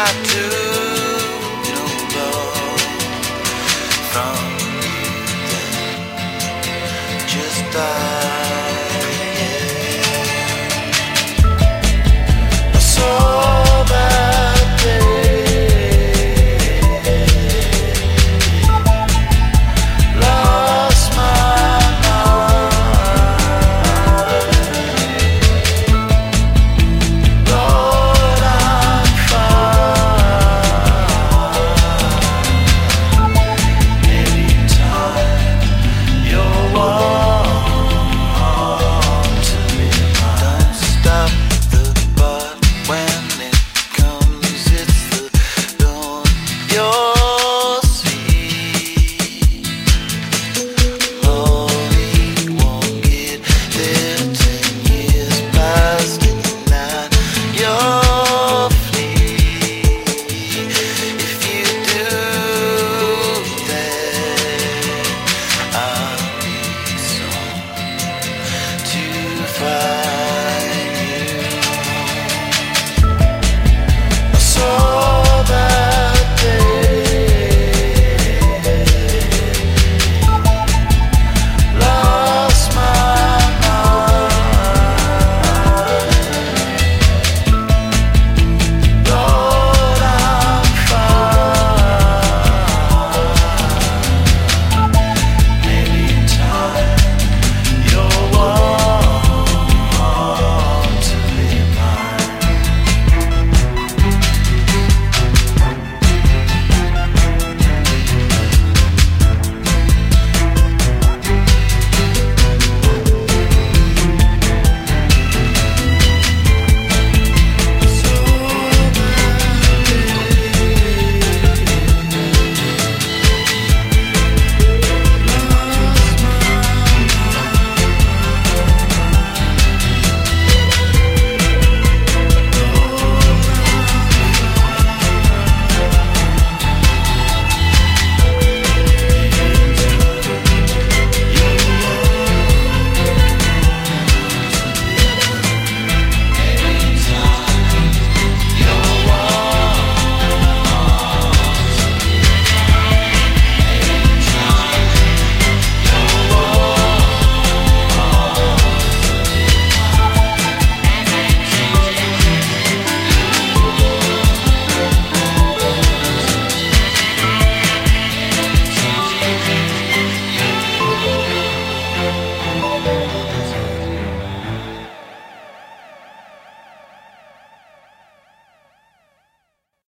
I do to from you. Just die.